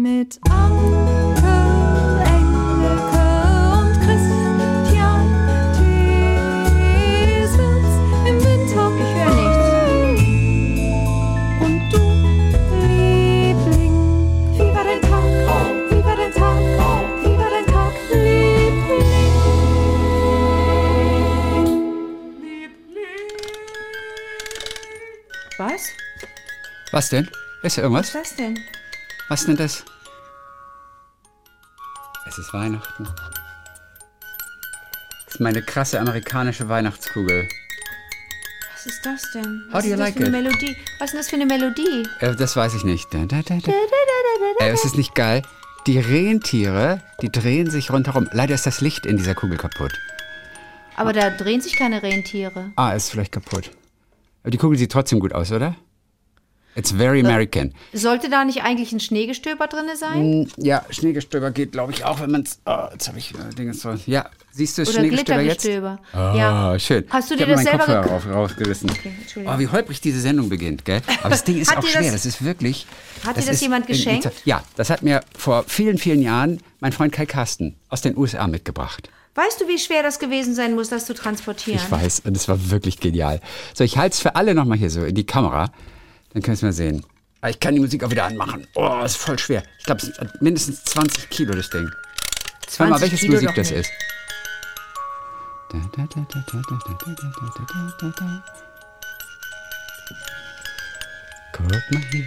Mit Anke, Engelke und Christian Thiesens im Winter. Ich höre nichts. Und du, Liebling, wie war dein Tag? Wie war dein Tag? Wie war dein Tag, Liebling? Was? Was denn? Ist Was irgendwas? ist das denn? Was denn das? Es ist Weihnachten. Das ist meine krasse amerikanische Weihnachtskugel. Was ist das denn? How Was do you ist das like für eine it? Melodie? Was ist denn das für eine Melodie? Äh, das weiß ich nicht. Da, da, da, da. Äh, ist es nicht geil? Die Rentiere, die drehen sich rundherum. Leider ist das Licht in dieser Kugel kaputt. Aber da drehen sich keine Rentiere. Ah, ist vielleicht kaputt. Aber die Kugel sieht trotzdem gut aus, oder? It's very American. Sollte da nicht eigentlich ein Schneegestöber drin sein? Hm, Ja, Schneegestöber geht, glaube ich, auch, wenn man es. Oh, jetzt habe ich äh, Dinge so. Ja, siehst du Oder Schneegestöber jetzt? Ah, Ja. schön. Hast du ich dir hab das selber Kopfhörer auf, rausgerissen. Okay, oh, wie holprig diese Sendung beginnt, gell? Aber das Ding ist auch schwer. das- Das, ist wirklich. Hat dir das ist jemand geschenkt? so- Ja, das hat mir vor vielen, vielen Jahren mein Freund Kai Carsten aus den USA mitgebracht. Weißt du, wie schwer das gewesen sein muss, das zu transportieren? Ich weiß, und es war wirklich genial. So, ich halte es für alle nochmal hier so in die Kamera. Dann können wir es mal sehen. Aber ich kann die Musik auch wieder anmachen. Oh, ist voll schwer. Ich glaube, es hat mindestens 20 Kilo, das Ding. Zweimal, mal, welches Kilo Musik das ist. Guck mal hier.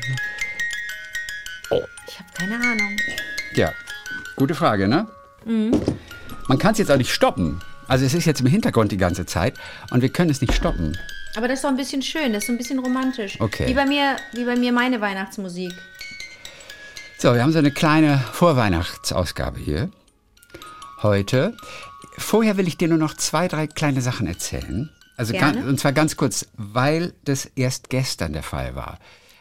Oh. Ich habe keine Ahnung. Ja, gute Frage, ne? Mhm. Man kann es jetzt auch nicht stoppen. Also es ist jetzt im Hintergrund die ganze Zeit und wir können es nicht stoppen. Aber das ist doch ein bisschen schön, das ist so ein bisschen romantisch. Okay. Wie bei mir, wie bei mir meine Weihnachtsmusik. So, wir haben so eine kleine Vorweihnachtsausgabe hier. Heute. Vorher will ich dir nur noch zwei, drei kleine Sachen erzählen. Also ganz, und zwar ganz kurz, weil das erst gestern der Fall war.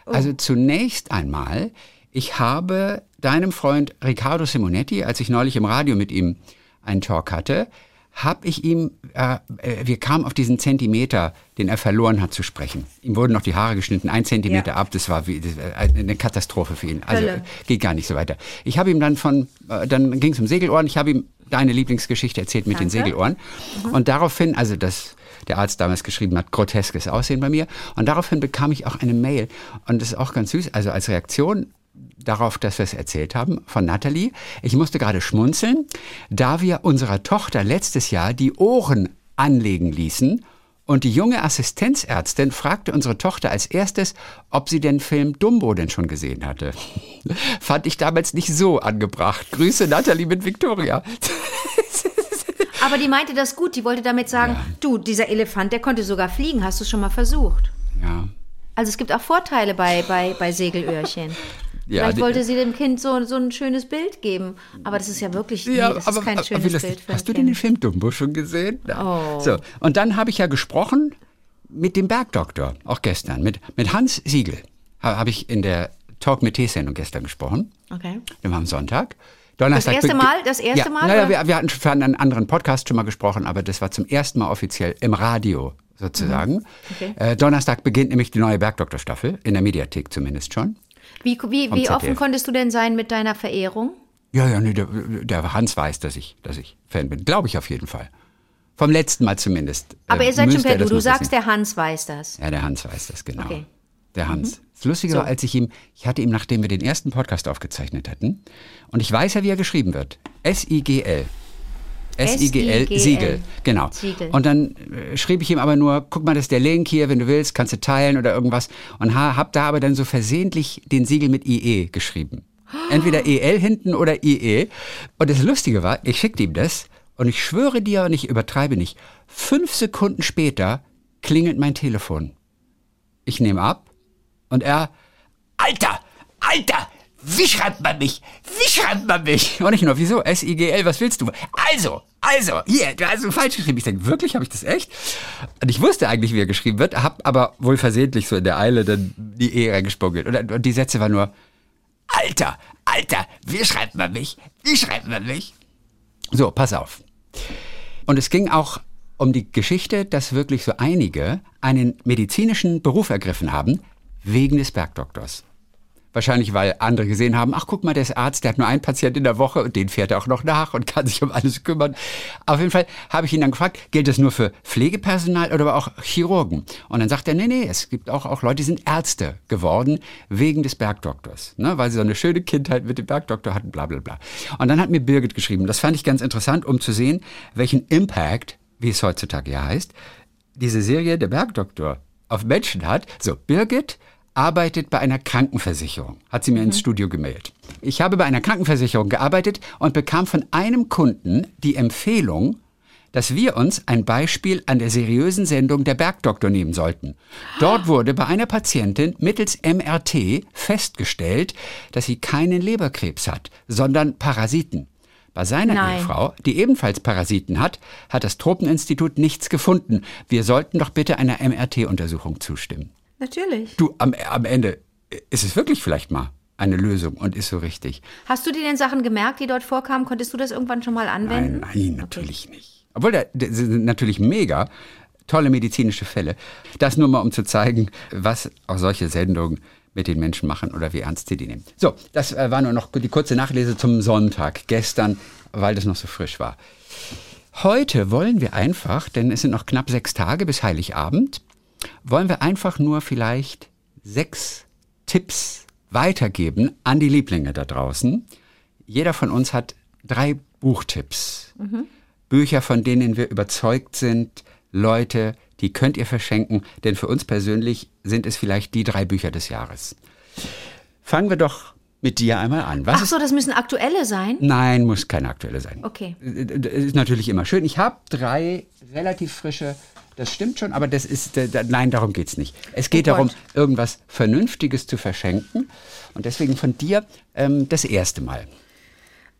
Oh. Also zunächst einmal, ich habe deinem Freund Riccardo Simonetti, als ich neulich im Radio mit ihm einen Talk hatte, habe ich ihm, äh, äh, wir kamen auf diesen Zentimeter, den er verloren hat, zu sprechen. Ihm wurden noch die Haare geschnitten, ein Zentimeter Ja. ab, das war wie, das war eine Katastrophe für ihn. Also Hölle. äh, geht gar nicht so weiter. Ich habe ihm dann von, äh, dann ging es um Segelohren, ich habe ihm deine Lieblingsgeschichte erzählt mit den Danke. Segelohren. Und daraufhin, also das, der Arzt damals geschrieben hat, groteskes Aussehen bei mir. Und daraufhin bekam ich auch eine Mail. Und das ist auch ganz süß, also als Reaktion darauf, dass wir es erzählt haben, von Nathalie. Ich musste gerade schmunzeln, da wir unserer Tochter letztes Jahr die Ohren anlegen ließen und die junge Assistenzärztin fragte unsere Tochter als erstes, ob sie den Film Dumbo denn schon gesehen hatte. Fand ich damals nicht so angebracht. Grüße Nathalie mit Victoria. Aber die meinte das gut. Die wollte damit sagen, du, dieser Elefant, der konnte sogar fliegen. Hast du schon mal versucht? Ja. Also es gibt auch Vorteile bei, bei, bei Segelöhrchen. Ja, Vielleicht die- wollte sie dem Kind so, so ein schönes Bild geben. Aber das ist ja wirklich, nee, das ist kein schönes wie das- Bild Hast du denn den. Film Dumbo schon gesehen? Oh. So, und dann habe ich ja gesprochen mit dem Bergdoktor, auch gestern, mit, mit Hans Siegel. Ha- Habe ich in der Talk mit T-Sendung gestern gesprochen. Okay. Dem am Sonntag. Donnerstag Das erste Mal? Das erste ja, Mal, Naja, wir, wir hatten für einen anderen Podcast schon mal gesprochen, aber das war zum ersten Mal offiziell im Radio sozusagen. Mhm. Okay. Äh, Donnerstag beginnt nämlich die neue Bergdoktor-Staffel, in der Mediathek zumindest schon. Wie, wie, wie offen konntest du denn sein mit deiner Verehrung? Ja, ja, nee, der, der Hans weiß, dass ich, dass ich Fan bin. Glaube ich auf jeden Fall. Vom letzten Mal zumindest. Aber äh, ihr seid schon per er Du. Du sagst, der Hans weiß das. Ja, der Hans weiß das, genau. Okay. Mhm. Der Hans. Das Lustige war, als ich ihm, ich hatte ihm, nachdem wir den ersten Podcast aufgezeichnet hatten, und ich weiß ja, wie er geschrieben wird. S-I-G-L. S-I-G-L. Siegel, genau. Siegel. Und dann äh, schrieb ich ihm aber nur, guck mal, das ist der Link hier, wenn du willst, kannst du teilen oder irgendwas. Und ha, hab da aber dann so versehentlich den Siegel mit IE geschrieben. Entweder EL hinten oder IE. Und das Lustige war, ich schickte ihm das und ich schwöre dir und ich übertreibe nicht, fünf Sekunden später klingelt mein Telefon. Ich nehme ab und er, Alter, Alter, wie schreibt man mich? Wie schreibt man mich? Und ich nur, wieso? S-I-G-L, was willst du? Also, also, hier, du hast falsch geschrieben. Ich denke, wirklich, habe ich das echt? Und ich wusste eigentlich, wie er geschrieben wird, hab aber wohl versehentlich so in der Eile dann die E reingespuggelt. Und, und die Sätze waren nur, Alter, Alter, wie schreibt man mich? Wie schreibt man mich? So, pass auf. Und es ging auch um die Geschichte, dass wirklich so einige einen medizinischen Beruf ergriffen haben, wegen des Bergdoktors. Wahrscheinlich, weil andere gesehen haben, ach guck mal, der ist Arzt, der hat nur einen Patienten in der Woche und den fährt er auch noch nach und kann sich um alles kümmern. Auf jeden Fall habe ich ihn dann gefragt, gilt das nur für Pflegepersonal oder aber auch Chirurgen? Und dann sagt er, nee, nee, es gibt auch, auch Leute, die sind Ärzte geworden wegen des Bergdoktors, ne, weil sie so eine schöne Kindheit mit dem Bergdoktor hatten, bla bla bla. Und dann hat mir Birgit geschrieben, das fand ich ganz interessant, um zu sehen, welchen Impact, wie es heutzutage ja heißt, diese Serie Der Bergdoktor auf Menschen hat. So, Birgit arbeitet bei einer Krankenversicherung, hat sie mir ins Studio gemeldet. Ich habe bei einer Krankenversicherung gearbeitet und bekam von einem Kunden die Empfehlung, dass wir uns ein Beispiel an der seriösen Sendung Der Bergdoktor nehmen sollten. Dort wurde bei einer Patientin mittels MRT festgestellt, dass sie keinen Leberkrebs hat, sondern Parasiten. Bei seiner Nein. Ehefrau, die ebenfalls Parasiten hat, hat das Tropeninstitut nichts gefunden. Wir sollten doch bitte einer MRT-Untersuchung zustimmen. Natürlich. Du, am, am Ende ist es wirklich vielleicht mal eine Lösung und ist so richtig. Hast du dir denn Sachen gemerkt, die dort vorkamen? Konntest du das irgendwann schon mal anwenden? Nein, nein, natürlich nicht. Obwohl, da, das sind natürlich mega tolle medizinische Fälle. Das nur mal, um zu zeigen, was auch solche Sendungen mit den Menschen machen oder wie ernst sie die nehmen. So, das äh, war nur noch die kurze Nachlese zum Sonntag gestern, weil das noch so frisch war. Heute wollen wir einfach, denn es sind noch knapp sechs Tage bis Heiligabend, wollen wir einfach nur vielleicht sechs Tipps weitergeben an die Lieblinge da draußen. Jeder von uns hat drei Buchtipps. Bücher, von denen wir überzeugt sind, Leute, die könnt ihr verschenken, denn für uns persönlich sind es vielleicht die drei Bücher des Jahres. Fangen wir doch mit dir einmal an. Was Ach so, das müssen aktuelle sein? Nein, muss keine aktuelle sein. Okay. Das ist natürlich immer schön. Ich habe drei relativ frische, das stimmt schon, aber das ist, äh, nein, darum geht's nicht. Es geht Oh darum, irgendwas Vernünftiges zu verschenken. Und deswegen von dir ähm, das erste Mal.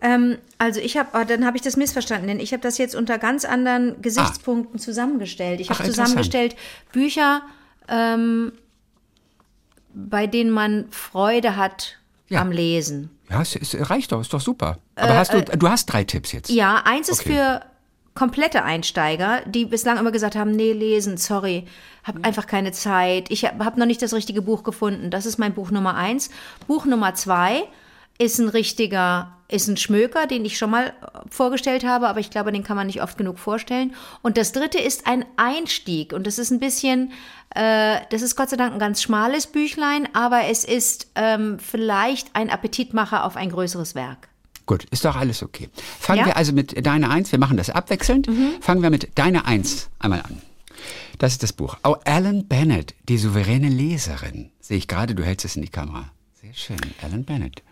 Ähm, also ich habe, dann habe ich das missverstanden, denn ich habe das jetzt unter ganz anderen Gesichtspunkten zusammengestellt. Ich habe zusammengestellt Bücher, ähm, bei denen man Freude hat Ja. am Lesen. Ja, es, es reicht doch, ist doch super. Aber hast du, du hast drei Tipps jetzt. Äh, Ja, eins ist Okay. für komplette Einsteiger, die bislang immer gesagt haben, nee, lesen, sorry, habe einfach keine Zeit. Ich habe hab noch nicht das richtige Buch gefunden. Das ist mein Buch Nummer eins. Buch Nummer zwei ist ein richtiger, ist ein Schmöker, den ich schon mal äh, vorgestellt habe, aber ich glaube, den kann man nicht oft genug vorstellen. Und das dritte ist ein Einstieg und das ist ein bisschen, äh, das ist Gott sei Dank ein ganz schmales Büchlein, aber es ist ähm, vielleicht ein Appetitmacher auf ein größeres Werk. Gut, ist doch alles okay. Fangen Ja? Mhm. wir also mit deiner Eins, wir machen das abwechselnd. Fangen wir mit deiner Eins einmal an. Das ist das Buch. Oh, Alan Bennett, die souveräne Leserin. Sehe ich gerade, du hältst es in die Kamera. Sehr schön, Alan Bennett.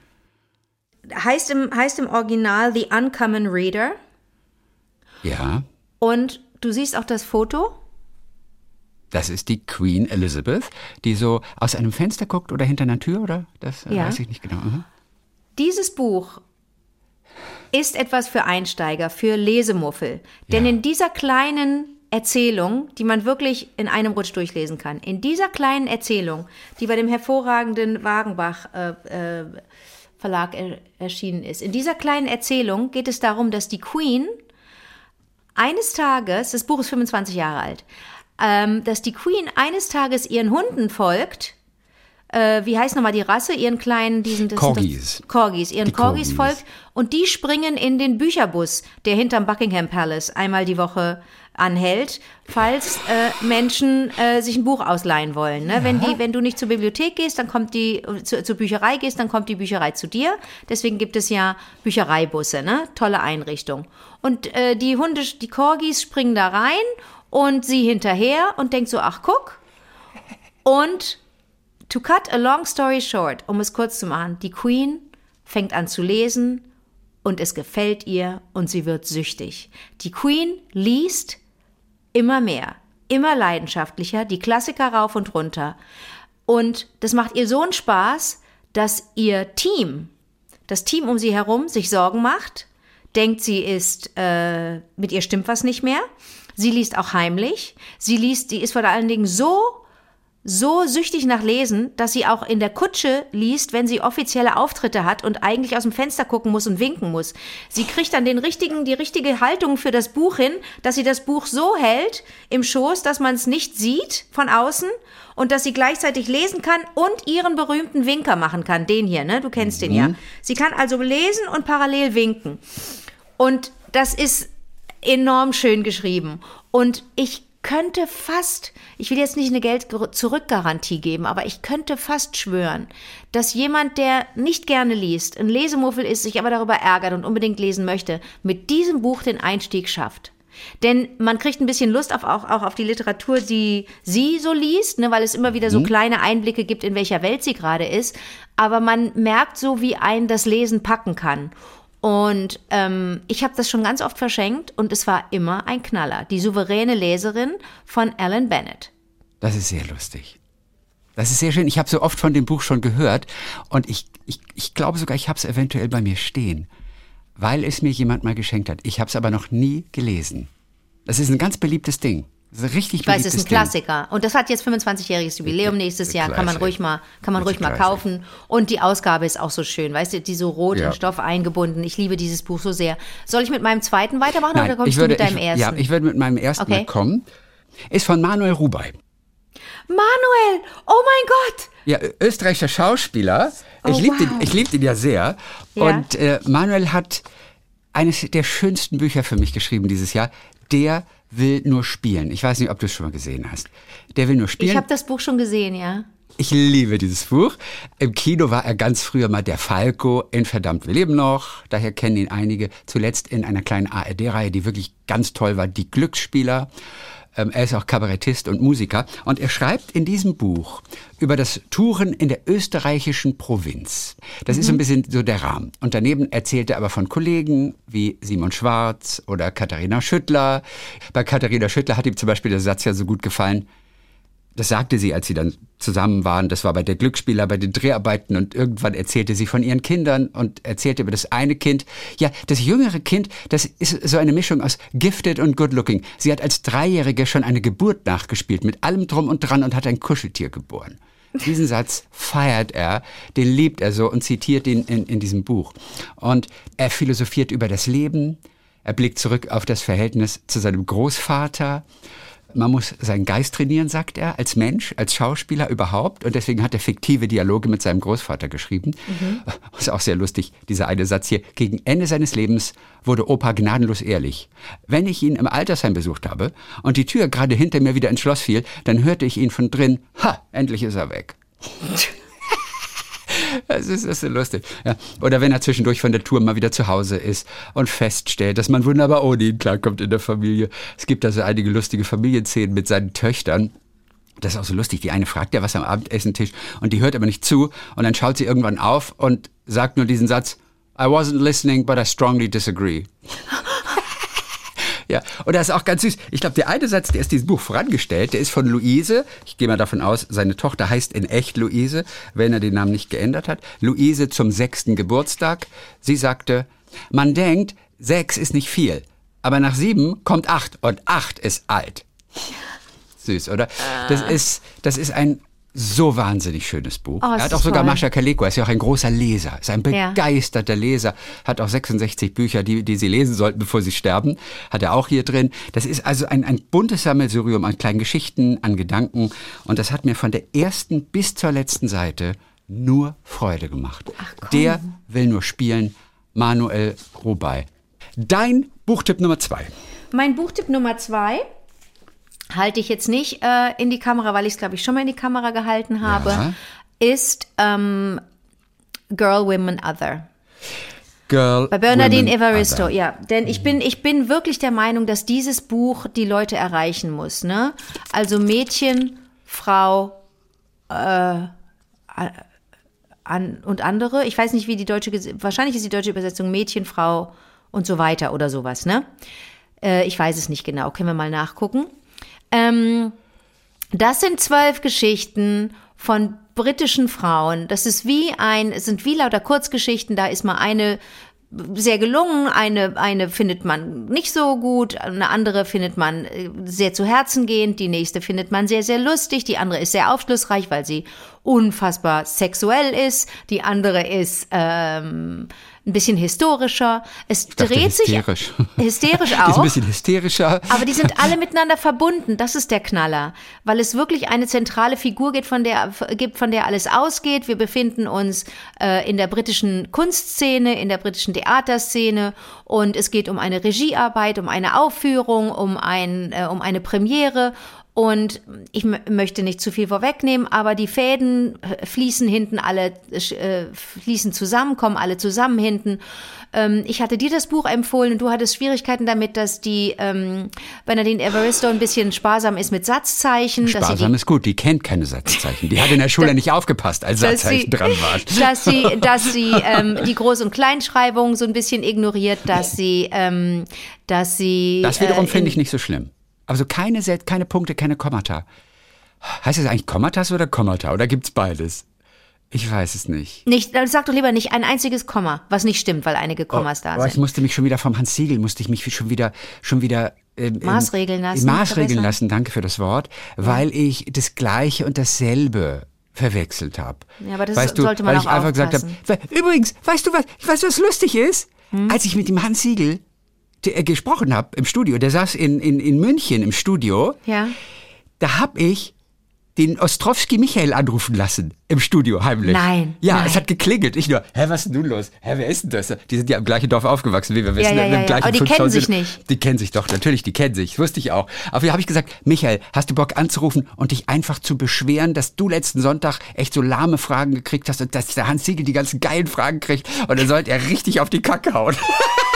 heißt im, heißt im Original The Uncommon Reader. Ja, Und du siehst auch das Foto. das ist die Queen Elizabeth, die so aus einem Fenster guckt oder hinter einer Tür, oder? Das äh, Ja. weiß ich nicht genau. Mhm. Dieses Buch ist etwas für Einsteiger, für Lesemuffel. Denn Ja. in dieser kleinen Erzählung, die man wirklich in einem Rutsch durchlesen kann, in dieser kleinen Erzählung, die bei dem hervorragenden Wagenbach äh, äh, Verlag er, erschienen ist, in dieser kleinen Erzählung geht es darum, dass die Queen eines Tages, das Buch ist 25 Jahre alt, ähm, dass die Queen eines Tages ihren Hunden folgt. Äh, wie heißt nochmal die Rasse? Ihren kleinen, diesen. das Corgis. Ihren Die Corgis Corgis. folgt. Und die springen in den Bücherbus, der hinterm Buckingham Palace einmal die Woche anhält, falls äh, Menschen äh, sich ein Buch ausleihen wollen. Ne? Wenn, die, wenn du nicht zur Bibliothek gehst, dann kommt die, zu, zur Bücherei gehst, dann kommt die Bücherei zu dir. Deswegen gibt es ja Büchereibusse, ne? Tolle Einrichtung. Und äh, die Hunde, die Corgis springen da rein und sie hinterher und denkt so, ach guck. Und to cut a long story short, um es kurz zu machen, die Queen fängt an zu lesen und es gefällt ihr und sie wird süchtig. Die Queen liest immer mehr, immer leidenschaftlicher, die Klassiker rauf und runter. Und das macht ihr so einen Spaß, dass ihr Team, das Team um sie herum, sich Sorgen macht, denkt, sie ist, äh, mit ihr stimmt was nicht mehr. Sie liest auch heimlich. Sie liest, die ist vor allen Dingen so so süchtig nach Lesen, dass sie auch in der Kutsche liest, wenn sie offizielle Auftritte hat und eigentlich aus dem Fenster gucken muss und winken muss. Sie kriegt dann den richtigen, die richtige Haltung für das Buch hin, dass sie das Buch so hält im Schoß, dass man es nicht sieht von außen und dass sie gleichzeitig lesen kann und ihren berühmten Winker machen kann. Den hier, ne? Du kennst den ja. Sie kann also lesen und parallel winken. Und das ist enorm schön geschrieben. Und ich könnte fast, ich will jetzt nicht eine Geld-Zurück-Garantie geben, aber ich könnte fast schwören, dass jemand, der nicht gerne liest, ein Lesemuffel ist, sich aber darüber ärgert und unbedingt lesen möchte, mit diesem Buch den Einstieg schafft. Denn man kriegt ein bisschen Lust auf, auch, auch auf die Literatur, die sie so liest, ne, weil es immer wieder so mhm. kleine Einblicke gibt, in welcher Welt sie gerade ist. Aber man merkt so, wie ein das Lesen packen kann. Und ähm, ich habe das schon ganz oft verschenkt und es war immer ein Knaller. Die souveräne Leserin von Alan Bennett. Das ist sehr lustig. Das ist sehr schön. Ich habe so oft von dem Buch schon gehört und ich, ich, ich glaube sogar, ich habe es eventuell bei mir stehen, weil es mir jemand mal geschenkt hat. Ich habe es aber noch nie gelesen. Das ist ein ganz beliebtes Ding. Das ist richtig ich weiß, es ist ein Klassiker. Ding. Und das hat jetzt 25-jähriges Jubiläum nächstes Jahr. Kann man ruhig mal, kann man ruhig mal kaufen. Und die Ausgabe ist auch so schön. Weißt du, die so rot ja. in Stoff eingebunden. Ich liebe dieses Buch so sehr. Soll ich mit meinem zweiten weitermachen Nein, oder kommst würde, du mit deinem ich, ersten? Ja, ich würde mit meinem ersten okay. kommen. Ist von Manuel Rubey. Manuel! Oh mein Gott! Ja, österreichischer Schauspieler. Oh, ich liebe wow. den, lieb den ja sehr. Ja. Und äh, Manuel hat eines der schönsten Bücher für mich geschrieben dieses Jahr. Der will nur spielen. Ich weiß nicht, ob du es schon mal gesehen hast. Der will nur spielen. Ich habe das Buch schon gesehen, ja. Ich liebe dieses Buch. Im Kino war er ganz früher mal der Falco in Verdammt, wir leben noch. Daher kennen ihn einige. Zuletzt in einer kleinen ARD-Reihe, die wirklich ganz toll war, Die Glücksspieler. Ähm, er ist auch Kabarettist und Musiker. Und er schreibt in diesem Buch über das Touren in der österreichischen Provinz. Das mhm. ist so ein mhm. bisschen so der Rahmen. Und daneben erzählt er aber von Kollegen wie Simon Schwarz oder Katharina Schüttler. Bei Katharina Schüttler hat ihm zum Beispiel der Satz ja so gut gefallen. Das sagte sie, als sie dann zusammen waren. Das war bei der Glücksspieler, bei den Dreharbeiten und irgendwann erzählte sie von ihren Kindern und erzählte über das eine Kind. Ja, das jüngere Kind, das ist so eine Mischung aus gifted und good looking. Sie hat als Dreijährige schon eine Geburt nachgespielt mit allem drum und dran und hat ein Kuscheltier geboren. Diesen Satz feiert er, den liebt er so und zitiert ihn in, in diesem Buch. Und er philosophiert über das Leben, er blickt zurück auf das Verhältnis zu seinem Großvater man muss seinen Geist trainieren, sagt er, als Mensch, als Schauspieler überhaupt. Und deswegen hat er fiktive Dialoge mit seinem Großvater geschrieben. Mhm. Ist auch sehr lustig, dieser eine Satz hier. Gegen Ende seines Lebens wurde Opa gnadenlos ehrlich. Wenn ich ihn im Altersheim besucht habe und die Tür gerade hinter mir wieder ins Schloss fiel, dann hörte ich ihn von drin, ha, endlich ist er weg. Das ist, ist so lustig. Ja. Oder wenn er zwischendurch von der Tour mal wieder zu Hause ist und feststellt, dass man wunderbar ohne ihn klarkommt in der Familie. Es gibt also einige lustige Familienszenen mit seinen Töchtern. Das ist auch so lustig. Die eine fragt ja was am Abendessentisch und die hört aber nicht zu. Und dann schaut sie irgendwann auf und sagt nur diesen Satz, I wasn't listening, but I strongly disagree. Ja, und das ist auch ganz süß. Ich glaube, der eine Satz, der ist dieses Buch vorangestellt, der ist von Luise. Ich gehe mal davon aus, seine Tochter heißt in echt Luise, wenn er den Namen nicht geändert hat. Luise zum sechsten Geburtstag. Sie sagte, man denkt, sechs ist nicht viel, aber nach sieben kommt acht und acht ist alt. Süß, oder? Das ah. ist, das ist ein so wahnsinnig schönes Buch. Oh, er hat auch sogar toll. Mascha Kaleko, er ist ja auch ein großer Leser, ist ein begeisterter ja. Leser, hat auch 66 Bücher, die, die Sie lesen sollten, bevor Sie sterben, hat er auch hier drin. Das ist also ein, ein buntes Sammelsurium an kleinen Geschichten, an Gedanken und das hat mir von der ersten bis zur letzten Seite nur Freude gemacht. Ach, der will nur spielen, Manuel Rubey. Dein Buchtipp Nummer zwei. Mein Buchtipp Nummer zwei halte ich jetzt nicht äh, in die Kamera, weil ich es, glaube ich, schon mal in die Kamera gehalten habe, ja. ist ähm, Girl, Women, Other. Girl, Bei Bernardine Evaristo, other. ja. Denn ich bin, ich bin wirklich der Meinung, dass dieses Buch die Leute erreichen muss. Ne? Also Mädchen, Frau äh, an, und andere. Ich weiß nicht, wie die deutsche, wahrscheinlich ist die deutsche Übersetzung Mädchen, Frau und so weiter oder sowas. Ne? Äh, ich weiß es nicht genau, können wir mal nachgucken. Ähm, das sind zwölf Geschichten von britischen Frauen. Das ist wie ein, es sind wie lauter Kurzgeschichten. Da ist mal eine sehr gelungen, eine, eine findet man nicht so gut, eine andere findet man äh, sehr zu Herzen gehend, die nächste findet man sehr, sehr lustig, die andere ist sehr aufschlussreich, weil sie unfassbar sexuell ist, die andere ist ähm, ein bisschen historischer. Es dachte, dreht sich hysterisch. hysterisch Die ist ein auch. bisschen hysterischer. Aber die sind alle miteinander verbunden. Das ist der Knaller, weil es wirklich eine zentrale Figur gibt, von der gibt, von der alles ausgeht. Wir befinden uns äh, in der britischen Kunstszene, in der britischen Theaterszene und es geht um eine Regiearbeit, um eine Aufführung, um ein äh, um eine Premiere. Und ich möchte nicht zu viel vorwegnehmen, aber die Fäden äh, fließen hinten alle, äh, fließen zusammen, kommen alle zusammen hinten. Ähm, ich hatte dir das Buch empfohlen und du hattest Schwierigkeiten damit, dass die ähm, Bernadine Evaristo ein bisschen sparsam ist mit Satzzeichen. dass sie Sparsam die, ist gut, die kennt keine Satzzeichen. Die hat in der Schule nicht aufgepasst, als Satzzeichen sie, dran waren. dass sie, dass sie ähm, die Groß- und Kleinschreibung so ein bisschen ignoriert, dass sie, ähm, dass sie. Das wiederum äh, finde ich nicht so schlimm. Also keine, keine Punkte, keine Kommata. Heißt das eigentlich Kommatas oder Kommata? Oder gibt's beides? Ich weiß es nicht. Nicht, dann sag doch lieber nicht ein einziges Komma, was nicht stimmt, weil einige Kommas da Aber ich sind. musste mich schon wieder vom Hans Siegel, musste ich mich schon wieder, schon wieder ähm, ähm, Maßregeln lassen, Maßregeln lassen, danke für das Wort, weil ich das Gleiche und dasselbe verwechselt habe. Ja, aber das weißt du, sollte man weil auch ich einfach gesagt habe, aufpassen. Hm? übrigens, weißt du was, weißt du was lustig ist? Als ich mit dem Hans Siegel gesprochen habe im Studio, der saß in, in, in München im Studio, Ja. da hab ich den Ostrowski Michael anrufen lassen im Studio heimlich. Nein, Ja, nein. es hat geklingelt. Ich nur, hä, was ist denn nun los? Hä, wer ist denn das? Die sind ja im gleichen Dorf aufgewachsen, wie wir wissen. ja, im ja, ja. gleichen Aber die 5000 kennen sich nicht. Die kennen sich doch, natürlich, die kennen sich. Das wusste ich auch. Aber da habe ich gesagt, Michael, hast du Bock anzurufen und dich einfach zu beschweren, dass du letzten Sonntag echt so lahme Fragen gekriegt hast und dass der Hans Siegel die ganzen geilen Fragen kriegt und dann sollte er richtig auf die Kacke hauen.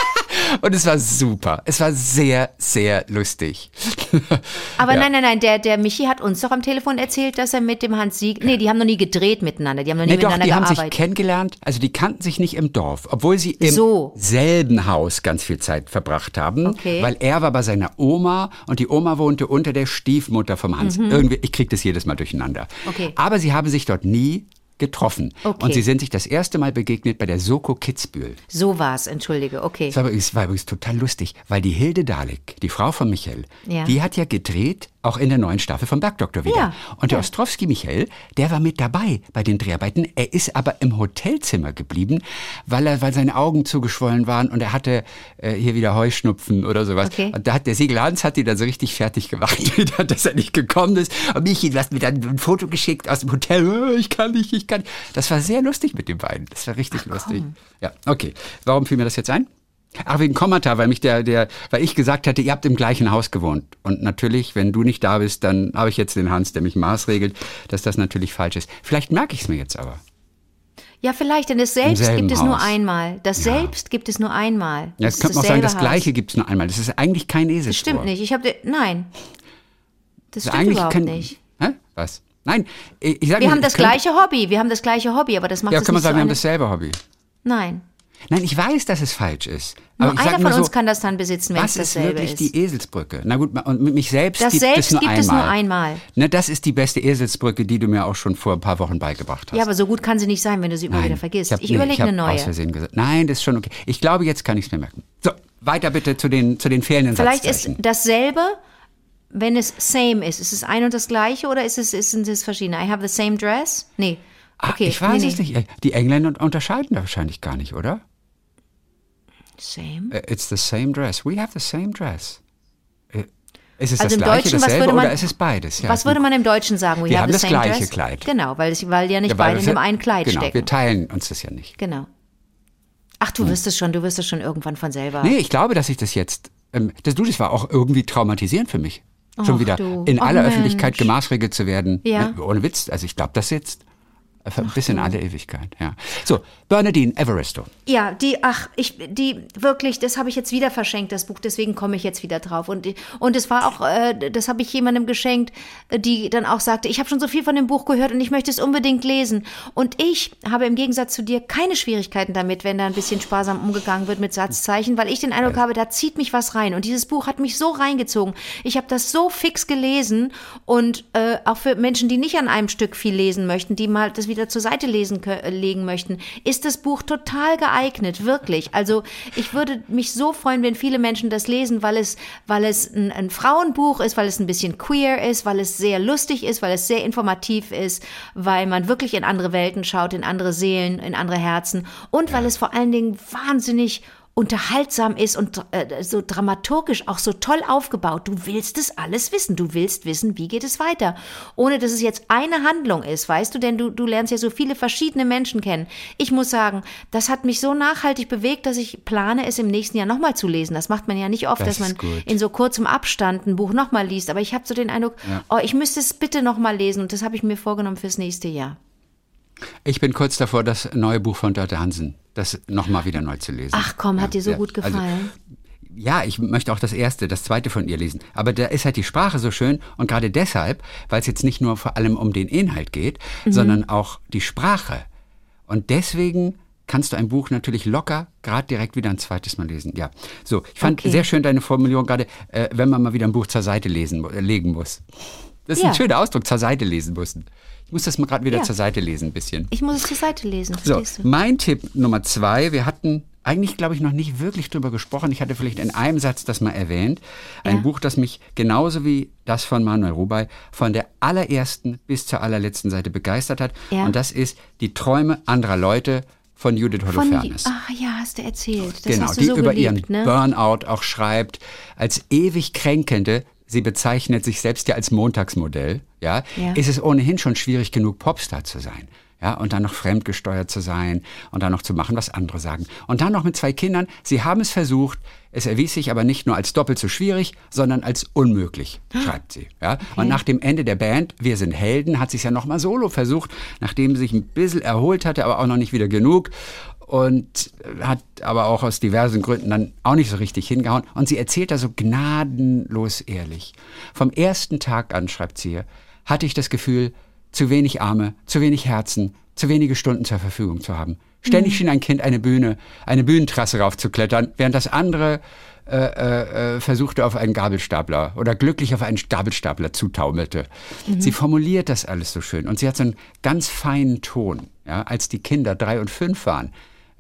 Und es war super. Es war sehr, sehr lustig. Aber Ja. nein, nein, nein, der, der Michi hat uns doch am Telefon erzählt, dass er mit dem Hans Sieg. Nee, die haben noch nie gedreht miteinander. Die haben noch nie Nee, doch, miteinander die haben sich gearbeitet. kennengelernt. Also die kannten sich nicht im Dorf, obwohl sie im So. selben Haus ganz viel Zeit verbracht haben. Okay. Weil er war bei seiner Oma und die Oma wohnte unter der Stiefmutter vom Hans. Irgendwie, ich kriege das jedes Mal durcheinander. Mhm. Okay. Aber sie haben sich dort nie getroffen. Okay. Und sie sind sich das erste Mal begegnet bei der Soko Kitzbühel. so war's, entschuldige, okay. Das war übrigens, war übrigens total lustig, weil die Hilde Dalek, die Frau von Michael, Ja. die hat ja gedreht, auch in der neuen Staffel vom Bergdoktor wieder. Ja, Und der Ostrowski Michael, der war mit dabei bei den Dreharbeiten. Er ist aber im Hotelzimmer geblieben, weil er, weil seine Augen zugeschwollen waren und er hatte äh, hier wieder Heuschnupfen oder sowas. Okay. Und da hat der Segel Hans hat ihn dann so richtig fertig gemacht, dass er nicht gekommen ist. Und Michi, du hast mir dann ein Foto geschickt aus dem Hotel. "Oh, Ich kann nicht, ich kann nicht. Das war sehr lustig mit den beiden. Das war richtig lustig. Ja, okay. Warum fiel mir das jetzt ein? Ach, wegen Kommata, weil mich der, der, weil ich gesagt hatte, ihr habt im gleichen Haus gewohnt. Und natürlich, wenn du nicht da bist, dann habe ich jetzt den Hans, der mich maßregelt, dass das natürlich falsch ist. Vielleicht merke ich es mir jetzt aber. Ja, vielleicht, denn das Selbst gibt es nur Haus. einmal. Das Selbst gibt es nur einmal. Ja, ist könnte man auch sagen, das Haus. Gleiche gibt es nur einmal. Das ist eigentlich kein Eselsbrüche. Das stimmt nicht. Ich habe, nein. Das stimmt eigentlich überhaupt kein, nicht. Hä? Was? Nein, ich, ich sag Wir nur, haben das könnte- gleiche Hobby. Wir haben das gleiche Hobby, aber das macht Ja, es kann man nicht sagen, so wir haben dasselbe Hobby. Nein. Nein, ich weiß, dass es falsch ist. Nur Aber ich einer von nur uns so, kann das dann besitzen, wenn es was ist dasselbe wirklich ist. die Eselsbrücke? Na gut, und mit mich selbst Das gibt Selbst es nur gibt es nur einmal. Na, das ist die beste Eselsbrücke, die du mir auch schon vor ein paar Wochen beigebracht hast. Ja, aber so gut kann sie nicht sein, wenn du sie immer wieder vergisst. Ich, nee, überlege eine neue. Aus Versehen gesagt. Nein, das ist schon okay. Ich glaube, jetzt kann ich es mir merken. So, weiter bitte zu den, zu den fehlenden Vielleicht ist dasselbe, wenn es same ist. Ist es ein und das gleiche oder ist es, sind es verschiedene? I have the same dress? Nee. Ah, Okay, ich weiß nee, es nee. nicht. Die Engländer unterscheiden da wahrscheinlich gar nicht, oder? Same? Äh, It's the same dress. We have the same dress. Äh, Ist es Also das im gleiche, Deutschen, was dasselbe würde man- oder ist es beides? Ja, Was würde man im Deutschen sagen? We Wir have haben the das same gleiche dress? Kleid. Genau, weil, es, weil ja nicht Ja, weil beide in dem einen Kleid genau, stecken. wir teilen uns das ja nicht. Genau. Ach, du wirst es schon, du wirst es schon irgendwann von selber. Nee, ich glaube, dass ich das jetzt. Ähm, das, du, das war auch irgendwie traumatisierend für mich. Schon Ach wieder du. in Ach aller Mensch. Öffentlichkeit gemaßregelt zu werden. Ja. Ne, ohne Witz. Also ich glaube, das jetzt bis in alle Ewigkeit. Ja. So, Bernadine Evaristo. Ja, die, ach, ich, die, wirklich, das habe ich jetzt wieder verschenkt, das Buch, deswegen komme ich jetzt wieder drauf. Und, und es war auch, äh, das habe ich jemandem geschenkt, äh, die dann auch sagte, ich habe schon so viel von dem Buch gehört und ich möchte es unbedingt lesen. Und ich habe im Gegensatz zu dir keine Schwierigkeiten damit, wenn da ein bisschen sparsam umgegangen wird mit Satzzeichen, weil ich den Eindruck habe, da zieht mich was rein. Und dieses Buch hat mich so reingezogen. Ich habe das so fix gelesen und äh, auch für Menschen, die nicht an einem Stück viel lesen möchten, die mal das wieder zur Seite lesen, legen möchten, ist das Buch total geeignet, wirklich. Also ich würde mich so freuen, wenn viele Menschen das lesen, weil es, weil es ein, ein Frauenbuch ist, weil es ein bisschen queer ist, weil es sehr lustig ist, weil es sehr informativ ist, weil man wirklich in andere Welten schaut, in andere Seelen, in andere Herzen und weil es vor allen Dingen wahnsinnig unterhaltsam ist und äh, so dramaturgisch auch so toll aufgebaut. Du willst es alles wissen. Du willst wissen, wie geht es weiter. Ohne dass es jetzt eine Handlung ist, weißt du, denn du, du lernst ja so viele verschiedene Menschen kennen. Ich muss sagen, das hat mich so nachhaltig bewegt, dass ich plane, es im nächsten Jahr nochmal zu lesen. Das macht man ja nicht oft, Das dass man gut. in so kurzem Abstand ein Buch nochmal liest. Aber ich habe so den Eindruck, oh, ich müsste es bitte nochmal lesen. Und das habe ich mir vorgenommen fürs nächste Jahr. Ich bin kurz davor, das neue Buch von Dörte Hansen, das nochmal wieder neu zu lesen. Ach komm, hat dir so ja, gut also, gefallen. ja, ich möchte auch das erste, das zweite von ihr lesen. Aber da ist halt die Sprache so schön und gerade deshalb, weil es jetzt nicht nur vor allem um den Inhalt geht, Mhm. sondern auch die Sprache. Und deswegen kannst du ein Buch natürlich locker gerade direkt wieder ein zweites Mal lesen. Ja, so. Ich fand Okay. sehr schön deine Formulierung gerade, äh, wenn man mal wieder ein Buch zur Seite lesen, äh, legen muss. Das ist Ja. ein schöner Ausdruck, zur Seite lesen müssen. Ich muss das mal gerade wieder Ja. zur Seite lesen, ein bisschen. Ich muss es zur Seite lesen, So, mein Tipp Nummer zwei, wir hatten eigentlich, glaube ich, noch nicht wirklich drüber gesprochen. Ich hatte vielleicht in einem Satz das mal erwähnt. Ein Ja. Buch, das mich genauso wie das von Manuel Rubai von der allerersten bis zur allerletzten Seite begeistert hat. Ja. Und das ist Die Träume anderer Leute von Judith Holofernes. Ach ja, hast du erzählt. Das genau, die so über geliebt, ihren ne? Burnout auch schreibt, als ewig kränkende. Sie bezeichnet sich selbst ja als Montagsmodell. Ja, Ja. ist es ohnehin schon schwierig genug, Popstar zu sein. Ja, und dann noch fremdgesteuert zu sein und dann noch zu machen, was andere sagen. Und dann noch mit zwei Kindern. Sie haben es versucht. Es erwies sich aber nicht nur als doppelt so schwierig, sondern als unmöglich, schreibt sie. Ja, und nach dem Ende der Band Wir sind Helden hat sie es ja noch mal solo versucht, nachdem sie sich ein bisschen erholt hatte, aber auch noch nicht wieder genug und hat aber auch aus diversen Gründen dann auch nicht so richtig hingehauen. Und sie erzählt da so gnadenlos ehrlich. Vom ersten Tag an, schreibt sie hier, hatte ich das Gefühl, zu wenig Arme, zu wenig Herzen, zu wenige Stunden zur Verfügung zu haben. Ständig schien ein Kind eine Bühne, eine Bühnentrasse raufzuklettern, während das andere äh, äh, äh, versuchte auf einen Gabelstapler oder glücklich auf einen Gabelstapler zutaumelte. Sie formuliert das alles so schön und sie hat so einen ganz feinen Ton. Ja, als die Kinder drei und fünf waren,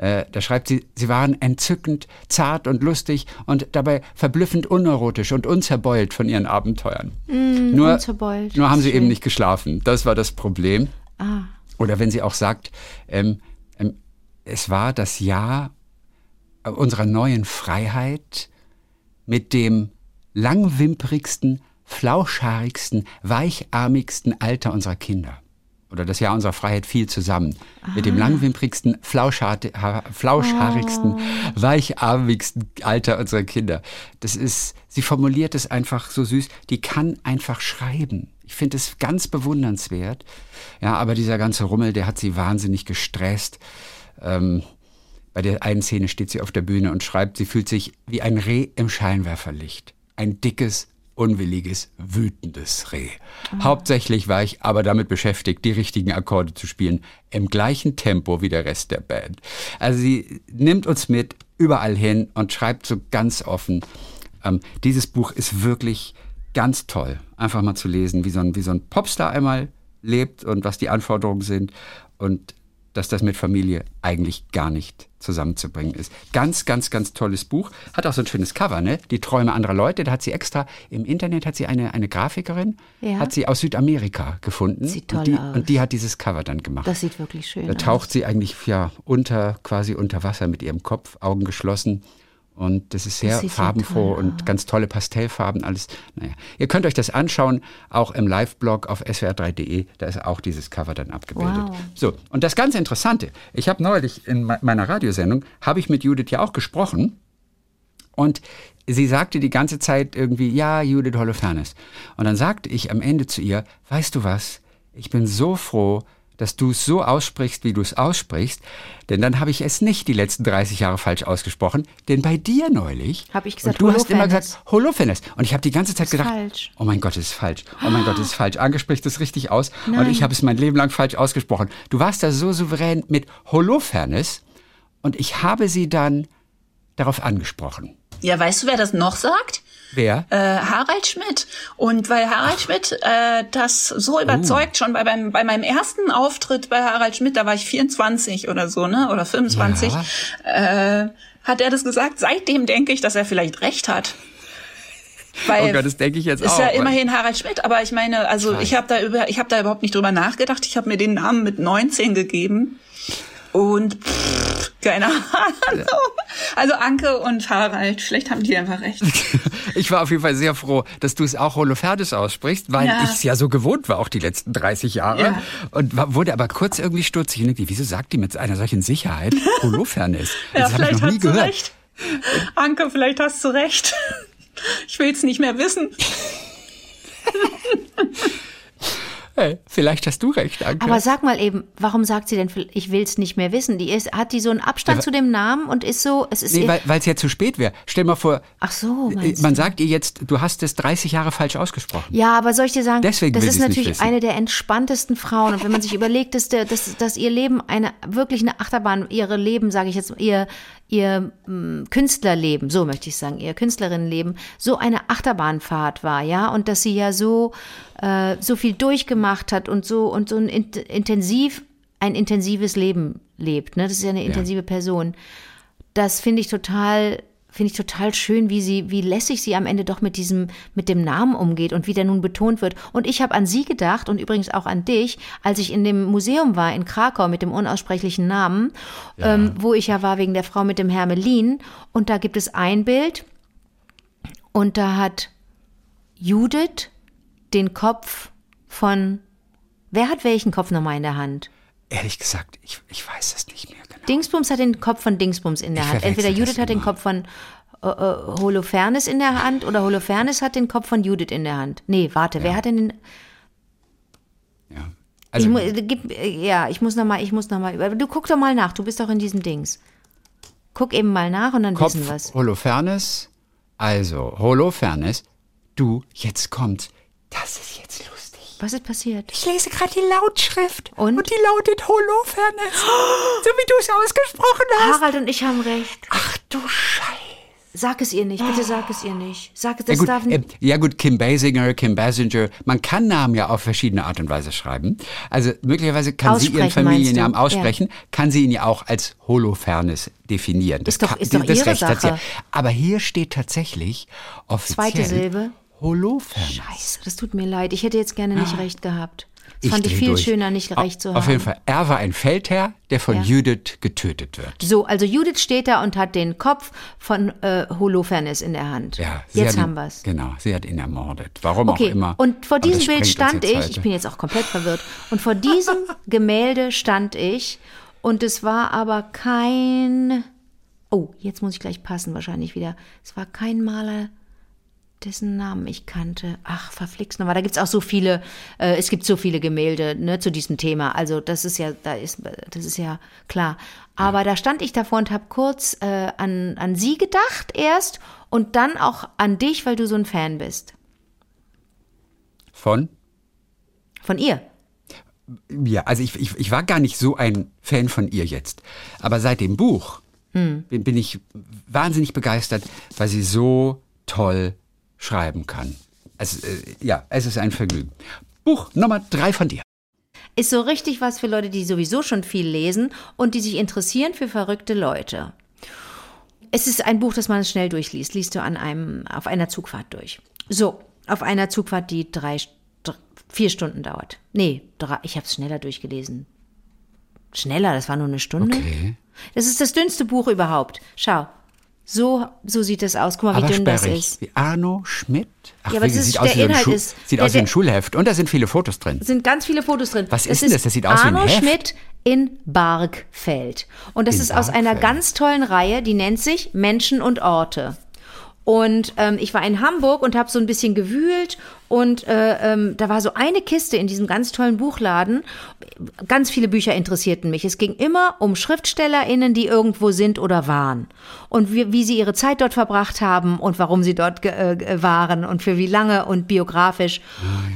äh, da schreibt sie, sie waren entzückend, zart und lustig und dabei verblüffend unneurotisch und unzerbeult von ihren Abenteuern. nur, unzerbeult, nur haben sie ist eben schön. nicht geschlafen. Das war das Problem. Ah, Oder wenn sie auch sagt, ähm, ähm, es war das Jahr unserer neuen Freiheit mit dem langwimperigsten, flauschhaarigsten, weicharmigsten Alter unserer Kinder. Oder das Jahr unserer Freiheit fiel zusammen. Mit dem flauschhaar- ha- flauschhaarigsten, weicharmigsten Alter unserer Kinder. Das ist, sie formuliert es einfach so süß. Die kann einfach schreiben. Ich finde es ganz bewundernswert. Ja, aber dieser ganze Rummel, der hat sie wahnsinnig gestresst. Ähm, bei der einen Szene steht sie auf der Bühne und schreibt, sie fühlt sich wie ein Reh im Scheinwerferlicht. Ein dickes, unwilliges, wütendes Reh. Hauptsächlich war ich aber damit beschäftigt, die richtigen Akkorde zu spielen, im gleichen Tempo wie der Rest der Band. Also sie nimmt uns mit überall hin und schreibt so ganz offen. Ähm, dieses Buch ist wirklich ganz toll, einfach mal zu lesen, wie so ein, wie so ein Popstar einmal lebt und was die Anforderungen sind und dass das mit Familie eigentlich gar nicht zusammenzubringen ist. Ganz, ganz, ganz tolles Buch. Hat auch so ein schönes Cover, ne? Die Träume anderer Leute. Da hat sie extra im Internet hat sie eine, eine Grafikerin, Ja. hat sie aus Südamerika gefunden. Sieht toll und, die, aus. und die hat dieses Cover dann gemacht. das sieht wirklich schön Da aus. taucht sie eigentlich ja unter, quasi unter Wasser mit ihrem Kopf, Augen geschlossen. Und das ist sehr so farbenfroh toll und ganz tolle Pastellfarben, alles. Naja, ihr könnt euch das anschauen, auch im Live-Blog auf swr3.de, da ist auch dieses Cover dann abgebildet. Wow. So, und das ganz Interessante, ich habe neulich in me- meiner Radiosendung, habe ich mit Judith ja auch gesprochen und sie sagte die ganze Zeit irgendwie, ja, Judith Holofernes. Und dann sagte ich am Ende zu ihr, weißt du was, ich bin so froh, dass du es so aussprichst, wie du es aussprichst, denn dann habe ich es nicht die letzten 30 Jahre falsch ausgesprochen, denn bei dir neulich Hab ich gesagt, und du hast immer gesagt Holofernes und ich habe die ganze Zeit Ist gedacht, falsch. oh mein Gott, das ist falsch, oh mein Gott, das ist falsch, Ange spricht es richtig aus und Nein. ich habe es mein Leben lang falsch ausgesprochen. Du warst da so souverän mit Holofernes und ich habe sie dann darauf angesprochen. Ja, weißt du, wer das noch sagt? Wer? Äh, Harald Schmidt. Und weil Harald Schmidt äh, das so überzeugt, schon bei, beim, bei meinem ersten Auftritt bei Harald Schmidt, da war ich 24 oder so, ne? Oder 25, äh, hat er das gesagt. Seitdem denke ich, dass er vielleicht recht hat. Weil Oh Gott, das denke ich jetzt ist auch. ja immerhin Harald Schmidt, aber ich meine, also ich, habe da über, ich habe da überhaupt nicht drüber nachgedacht. Ich habe mir den Namen mit 19 gegeben und pff, keine Ahnung. Also Anke und Harald, vielleicht haben die einfach recht. Ich war auf jeden Fall sehr froh, dass du es auch Holofernes aussprichst, weil Ja. ich es ja so gewohnt war, auch die letzten 30 Jahre. Ja. Und war, wurde aber kurz irgendwie stutzig und wieso sagt die mit einer solchen Sicherheit Holofernes? Ja, das habe ich vielleicht noch nie hast du gehört. recht. Anke, vielleicht hast du recht. Ich will's nicht mehr wissen. Hey, vielleicht hast du recht, Anke. Aber sag mal eben, warum sagt sie denn, ich will es nicht mehr wissen? Die ist, hat die so einen Abstand Ja, zu dem Namen und ist so, es ist nee, weil es ja zu spät wäre. Stell mal vor, ach so, äh, man du? sagt ihr jetzt, du hast es 30 Jahre falsch ausgesprochen. Ja, aber soll ich dir sagen, Deswegen das ist natürlich eine der entspanntesten Frauen. Und wenn man sich überlegt, dass, der, dass, dass ihr Leben eine wirklich eine Achterbahn, ihre Leben, sage ich jetzt, ihr, ihr mh, Künstlerleben, so möchte ich sagen, ihr Künstlerinnenleben, so eine Achterbahnfahrt war, ja, und dass sie ja so, äh, so viel durchgemacht hat und so und so ein int intensiv, ein intensives Leben lebt. Ne? Das ist ja eine intensive Person. Das finde ich total finde ich total schön, wie sie, wie lässig sie am Ende doch mit diesem, mit dem Namen umgeht und wie der nun betont wird. Und ich habe an sie gedacht und übrigens auch an dich, als ich in dem Museum war in Krakau mit dem unaussprechlichen Namen, ähm, wo ich ja war wegen der Frau mit dem Hermelin. Und da gibt es ein Bild und da hat Judith den Kopf von, wer hat welchen Kopf nochmal in der Hand? Ehrlich gesagt, ich, ich weiß es nicht mehr. Dingsbums hat den Kopf von Dingsbums in der Ich Hand. Entweder Judith hat den immer. Kopf von äh, äh, Holofernes in der Hand oder Holofernes hat den Kopf von Judith in der Hand. Nee, warte, wer hat denn den. Ja. ich Also, mu, äh, gib, äh, ja, ich muss nochmal, ich muss nochmal. Du guck doch mal nach, du bist doch in diesem Dings. Guck eben mal nach und dann Kopf wissen wir's. Holofernes. Also, Holofernes. Du, jetzt kommt. Das ist jetzt lustig. Was ist passiert? Ich lese gerade die Lautschrift. Und? die lautet Holofernes. so wie du es ausgesprochen hast. Harald und ich haben recht. Ach du Scheiße. Sag es ihr nicht, bitte sag es ihr nicht. Sag es, das Ja gut, darf äh, nicht. ja gut, Kim Basinger, Kim Basinger. Man kann Namen ja auf verschiedene Art und Weise schreiben. Also möglicherweise kann sie ihren Familiennamen aussprechen, kann sie ihn ja auch als Holofernes definieren. Das Ist doch- kann, ist doch das ihre Recht hat sie ja. Sache. Aber hier steht tatsächlich offiziell Zweite Silbe. Holofernes. Scheiße, das tut mir leid. Ich hätte jetzt gerne nicht recht gehabt. Das Ich fand ich viel durch. schöner, nicht recht zu haben. Auf jeden Fall, er war ein Feldherr, der von Ja. Judith getötet wird. So, also Judith steht da und hat den Kopf von äh, Holofernes in der Hand. Ja, Jetzt haben wir's. Genau, sie hat ihn ermordet. Warum Okay, auch immer. und vor diesem Bild stand ich, heute. ich bin jetzt auch komplett verwirrt, und vor diesem Gemälde stand ich und es war aber kein, oh, jetzt muss ich gleich passen wahrscheinlich wieder, es war kein Maler, dessen Namen ich kannte. Ach, verflixt nochmal. Da gibt's auch so viele, äh, es gibt so viele Gemälde ne, zu diesem Thema. Also das ist ja, da ist, das ist ja klar. Aber da stand ich davor und habe kurz äh, an, an sie gedacht erst und dann auch an dich, weil du so ein Fan bist. Von? Von ihr. Ja, also ich, ich, ich war gar nicht so ein Fan von ihr jetzt. Aber seit dem Buch Hm. bin, bin ich wahnsinnig begeistert, weil sie so toll schreiben kann. Es, äh, ja, es ist ein Vergnügen. Buch Nummer drei von dir. Ist so richtig was für Leute, die sowieso schon viel lesen und die sich interessieren für verrückte Leute. Es ist ein Buch, das man schnell durchliest. Liest du an einem, auf einer Zugfahrt durch. So, auf einer Zugfahrt, die drei, dr- vier Stunden dauert. Nee, drei, ich habe es schneller durchgelesen. Schneller, das war nur eine Stunde. Okay. Das ist das dünnste Buch überhaupt. Schau, so, so sieht es aus. Guck mal, wie Aber dünn das sperrig. ist. Wie Arno Schmidt. Ach, Ja, aber wie, das ist- sieht aus der wie Inhalt Schu ist- sieht der- aus wie ein Schulheft. Und da sind viele Fotos drin. Sind ganz viele Fotos drin. Was ist denn das? Das sieht aus wie ein Arno Heft. Schmidt in Bargfeld. Und das In ist aus einer Bargfeld. ganz tollen Reihe, die nennt sich Menschen und Orte. Und ähm, ich war in Hamburg und habe so ein bisschen gewühlt und äh, ähm, da war so eine Kiste in diesem ganz tollen Buchladen. Ganz viele Bücher interessierten mich. Es ging immer um SchriftstellerInnen, die irgendwo sind oder waren. Und wie, wie sie ihre Zeit dort verbracht haben und warum sie dort äh, waren und für wie lange und biografisch.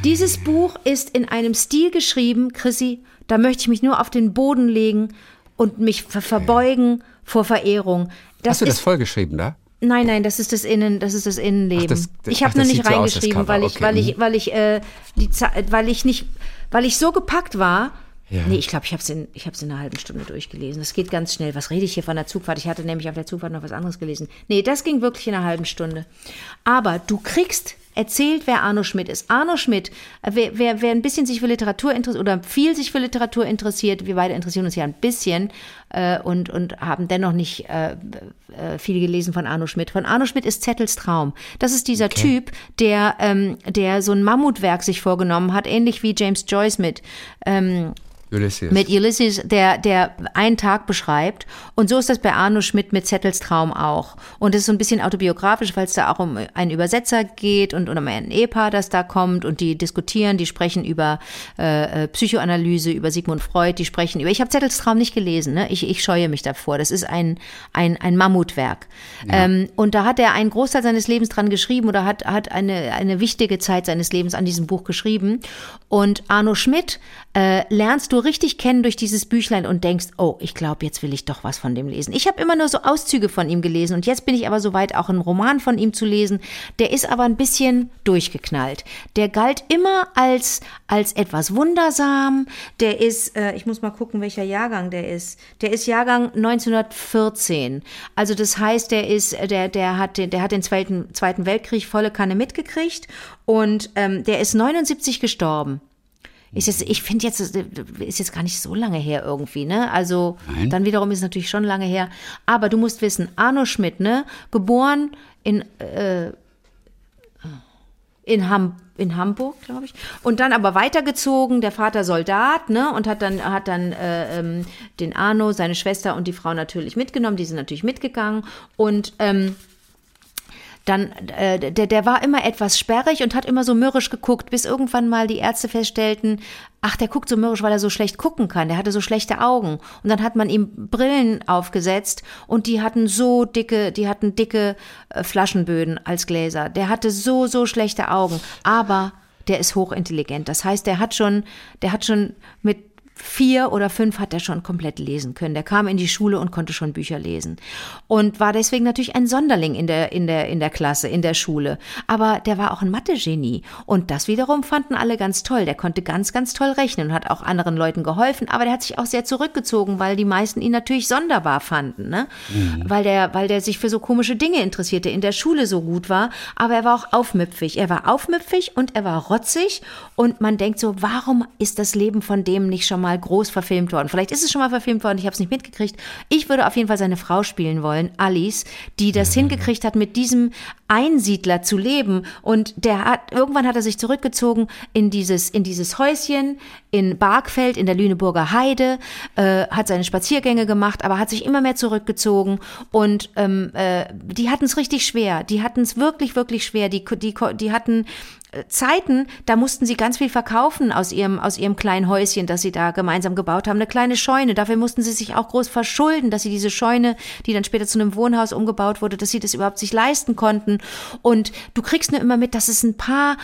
Dieses Buch ist in einem Stil geschrieben, Chrissy, da möchte ich mich nur auf den Boden legen und mich ver verbeugen vor Verehrung. Das Hast du ist das vollgeschrieben da? Nein, nein, das ist das Innen, das ist das Innenleben. Ach, das- das- ich habe nur nicht so reingeschrieben, Cover, weil ich, okay, weil ich, mhm. weil ich, äh, die, Ze- weil ich nicht, weil ich so gepackt war. Ja. Nee, ich glaube, ich habe es in, ich hab's in einer halben Stunde durchgelesen. Das geht ganz schnell. Was rede ich hier von der Zugfahrt? Ich hatte nämlich auf der Zugfahrt noch was anderes gelesen. Nee, das ging wirklich in einer halben Stunde. Aber du kriegst erzählt, wer Arno Schmidt ist. Arno Schmidt, äh, wer, wer, wer ein bisschen sich für Literatur interessiert oder viel sich für Literatur interessiert, wir beide interessieren uns ja ein bisschen äh, und, und haben dennoch nicht äh, äh, viel gelesen von Arno Schmidt. Von Arno Schmidt ist Zettels Traum. Das ist dieser Typ, der, ähm, der so ein Mammutwerk sich vorgenommen hat, ähnlich wie James Joyce mit ähm, Ulysses. mit Ulysses, der, der einen Tag beschreibt. Und so ist das bei Arno Schmidt mit Zettels Traum auch. Und es ist so ein bisschen autobiografisch, weil es da auch um einen Übersetzer geht und um ein Ehepaar, das da kommt und die diskutieren, die sprechen über äh, äh, Psychoanalyse, über Sigmund Freud, die sprechen über. Ich habe Zettels Traum nicht gelesen, ne? Ich, ich scheue mich davor. Das ist ein, ein, ein Mammutwerk. Ähm, und da hat er einen Großteil seines Lebens dran geschrieben oder hat, hat eine, eine wichtige Zeit seines Lebens an diesem Buch geschrieben. Und Arno Schmidt äh, lernst du richtig kennen durch dieses Büchlein und denkst, oh, ich glaube, jetzt will ich doch was von dem lesen. Ich habe immer nur so Auszüge von ihm gelesen und jetzt bin ich aber soweit, auch einen Roman von ihm zu lesen. Der ist aber ein bisschen durchgeknallt. Der galt immer als, als etwas wundersam. Der ist, äh, ich muss mal gucken, welcher Jahrgang der ist. Der ist Jahrgang 1914. Also das heißt, der ist, der, der hat, den- der hat den Zweiten, Zweiten Weltkrieg volle Kanne mitgekriegt und ähm, der ist 79 gestorben. Ist jetzt, ich finde jetzt, das ist jetzt gar nicht so lange her irgendwie, ne? Also, Nein. dann wiederum ist es natürlich schon lange her. Aber du musst wissen, Arno Schmidt, ne? Geboren in, äh, in, Ham in Hamburg, glaube ich. Und dann aber weitergezogen, der Vater Soldat, ne? Und hat dann, hat dann äh, ähm, den Arno, seine Schwester und die Frau natürlich mitgenommen. Die sind natürlich mitgegangen. Und ähm, dann, äh, der, der war immer etwas sperrig und hat immer so mürrisch geguckt, bis irgendwann mal die Ärzte feststellten, ach, der guckt so mürrisch, weil er so schlecht gucken kann. Der hatte so schlechte Augen. Und dann hat man ihm Brillen aufgesetzt und die hatten so dicke, die hatten dicke äh, Flaschenböden als Gläser. Der hatte so, so schlechte Augen. Aber der ist hochintelligent. Das heißt, der hat schon, der hat schon mit vier oder fünf hat er schon komplett lesen können. Der kam in die Schule und konnte schon Bücher lesen und war deswegen natürlich ein Sonderling in der in der in der Klasse, in der Schule. Aber der war auch ein Mathe-Genie und das wiederum fanden alle ganz toll. Der konnte ganz ganz toll rechnen und hat auch anderen Leuten geholfen. Aber der hat sich auch sehr zurückgezogen, weil die meisten ihn natürlich sonderbar fanden, ne? Weil der weil der sich für so komische Dinge interessierte, in der Schule so gut war. Aber er war auch aufmüpfig. Er war aufmüpfig und er war rotzig und man denkt so, warum ist das Leben von dem nicht schon mal groß verfilmt worden? Vielleicht ist es schon mal verfilmt worden, ich habe es nicht mitgekriegt. Ich würde auf jeden Fall seine Frau spielen wollen, Alice, die das hingekriegt hat, mit diesem Einsiedler zu leben. Und der hat, irgendwann hat er sich zurückgezogen in dieses, in dieses Häuschen in Bargfeld, in der Lüneburger Heide, äh, hat seine Spaziergänge gemacht, aber hat sich immer mehr zurückgezogen. Und ähm, äh, die hatten es richtig schwer. Die hatten es wirklich, wirklich schwer. Die, die, die hatten Zeiten, da mussten sie ganz viel verkaufen aus ihrem, aus ihrem kleinen Häuschen, das sie da gemeinsam gebaut haben. Eine kleine Scheune. Dafür mussten sie sich auch groß verschulden, dass sie diese Scheune, die dann später zu einem Wohnhaus umgebaut wurde, dass sie das überhaupt sich leisten konnten. Und du kriegst nur immer mit, dass es ein paar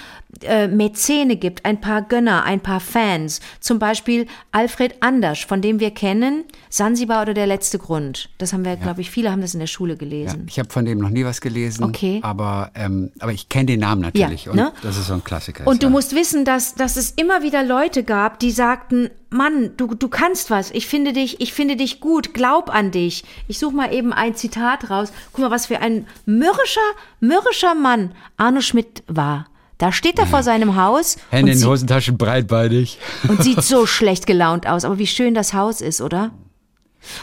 äh, Mäzene gibt, ein paar Gönner, ein paar Fans. Zum Beispiel Alfred Andersch, von dem wir kennen, Sansibar oder der letzte Grund. Das haben wir, glaube ich, viele haben das in der Schule Ja, gelesen. ich habe von dem noch nie was gelesen. Okay. Aber, ähm, aber ich kenne den Namen natürlich. Ja, und ne? das ist so ein Klassiker. Und ist, du ja. musst wissen, dass, dass es immer wieder Leute gab, die sagten, Mann, du, du kannst was, ich finde dich, ich finde dich gut, glaub an dich. Ich suche mal eben ein Zitat raus. Guck mal, was für ein mürrischer, mürrischer Mann Arno Schmidt war. Da steht er vor seinem Haus Hände in den Hosentaschen, breitbeinig. und sieht so schlecht gelaunt aus. Aber wie schön das Haus ist, oder?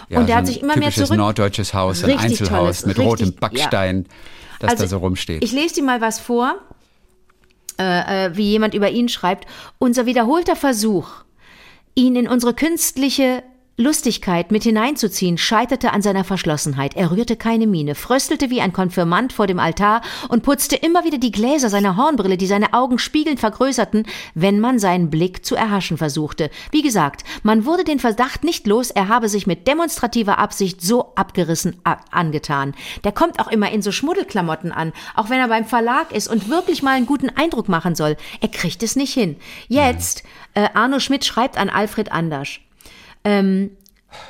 Ja, Und der so hat sich immer mehr zurück- norddeutsches Haus, ein Einzelhaus tolles, mit richtig- rotem Backstein, das da so rumsteht. Ich lese dir mal was vor, äh, äh, wie jemand über ihn schreibt. Unser wiederholter Versuch, ihn in unsere künstliche Lustigkeit mit hineinzuziehen, scheiterte an seiner Verschlossenheit. Er rührte keine Miene, fröstelte wie ein Konfirmand vor dem Altar und putzte immer wieder die Gläser seiner Hornbrille, die seine Augen spiegelnd vergrößerten, wenn man seinen Blick zu erhaschen versuchte. Wie gesagt, man wurde den Verdacht nicht los, er habe sich mit demonstrativer Absicht so abgerissen angetan. Der kommt auch immer in so Schmuddelklamotten an, auch wenn er beim Verlag ist und wirklich mal einen guten Eindruck machen soll. Er kriegt es nicht hin. Jetzt, äh, Arno Schmidt schreibt an Alfred Andersch. Ähm,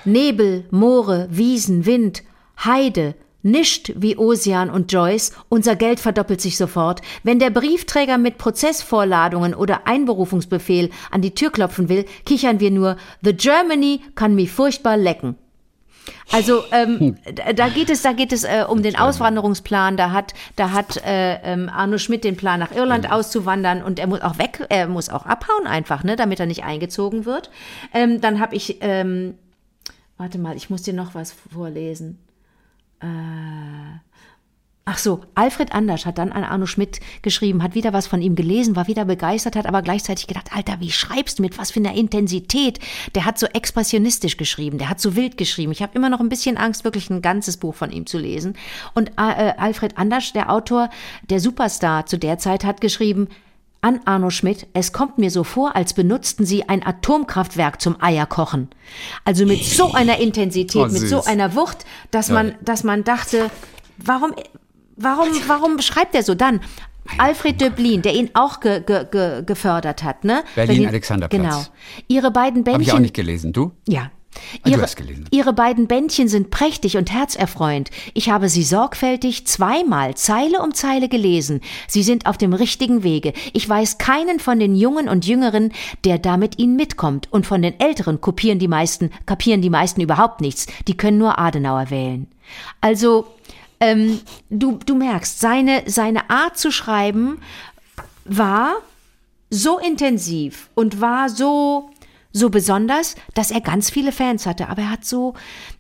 Nebel, Moore, Wiesen, Wind, Heide, Nischt wie Ossian und Joyce, unser Geld verdoppelt sich sofort. Wenn der Briefträger mit Prozessvorladungen oder Einberufungsbefehl an die Tür klopfen will, kichern wir nur, The Germany kann mich furchtbar lecken. Also ähm, da- da geht es, da geht es äh, um den Auswanderungsplan. Da hat, da hat äh, ähm, Arno Schmidt den Plan, nach Irland auszuwandern und er muss auch weg, er muss auch abhauen einfach, ne, damit er nicht eingezogen wird. Ähm, dann habe ich, ähm, warte mal, ich muss dir noch was vorlesen. Ach so, Alfred Anders hat dann an Arno Schmidt geschrieben, hat wieder was von ihm gelesen, war wieder begeistert, hat aber gleichzeitig gedacht, Alter, wie schreibst du mit was für einer Intensität? Der hat so expressionistisch geschrieben, der hat so wild geschrieben. Ich habe immer noch ein bisschen Angst, wirklich ein ganzes Buch von ihm zu lesen. Und äh, Alfred Anders, der Autor, der Superstar zu der Zeit, hat geschrieben, an Arno Schmidt, es kommt mir so vor, als benutzten sie ein Atomkraftwerk zum Eierkochen. Also mit so einer Intensität, Oh, mit so einer Wucht, dass man, dass man dachte, warum, warum, warum schreibt er so? Dann Alfred Döblin, der ihn auch ge, ge, ge, gefördert hat, ne? Berlin-Alexanderplatz. Genau. Ihre beiden Bändchen. ich auch nicht gelesen. Du? Ja. Ah, du Ihre, hast gelesen. ihre beiden Bändchen sind prächtig und herzerfreuend. Ich habe sie sorgfältig zweimal Zeile um Zeile gelesen. Sie sind auf dem richtigen Wege. Ich weiß keinen von den Jungen und Jüngeren, der da mit ihnen mitkommt. Und von den Älteren kopieren die meisten, kapieren die meisten überhaupt nichts. Die können nur Adenauer wählen. Also, ähm, du, du merkst, seine, seine Art zu schreiben war so intensiv und war so so besonders, dass er ganz viele Fans hatte. Aber er hat so,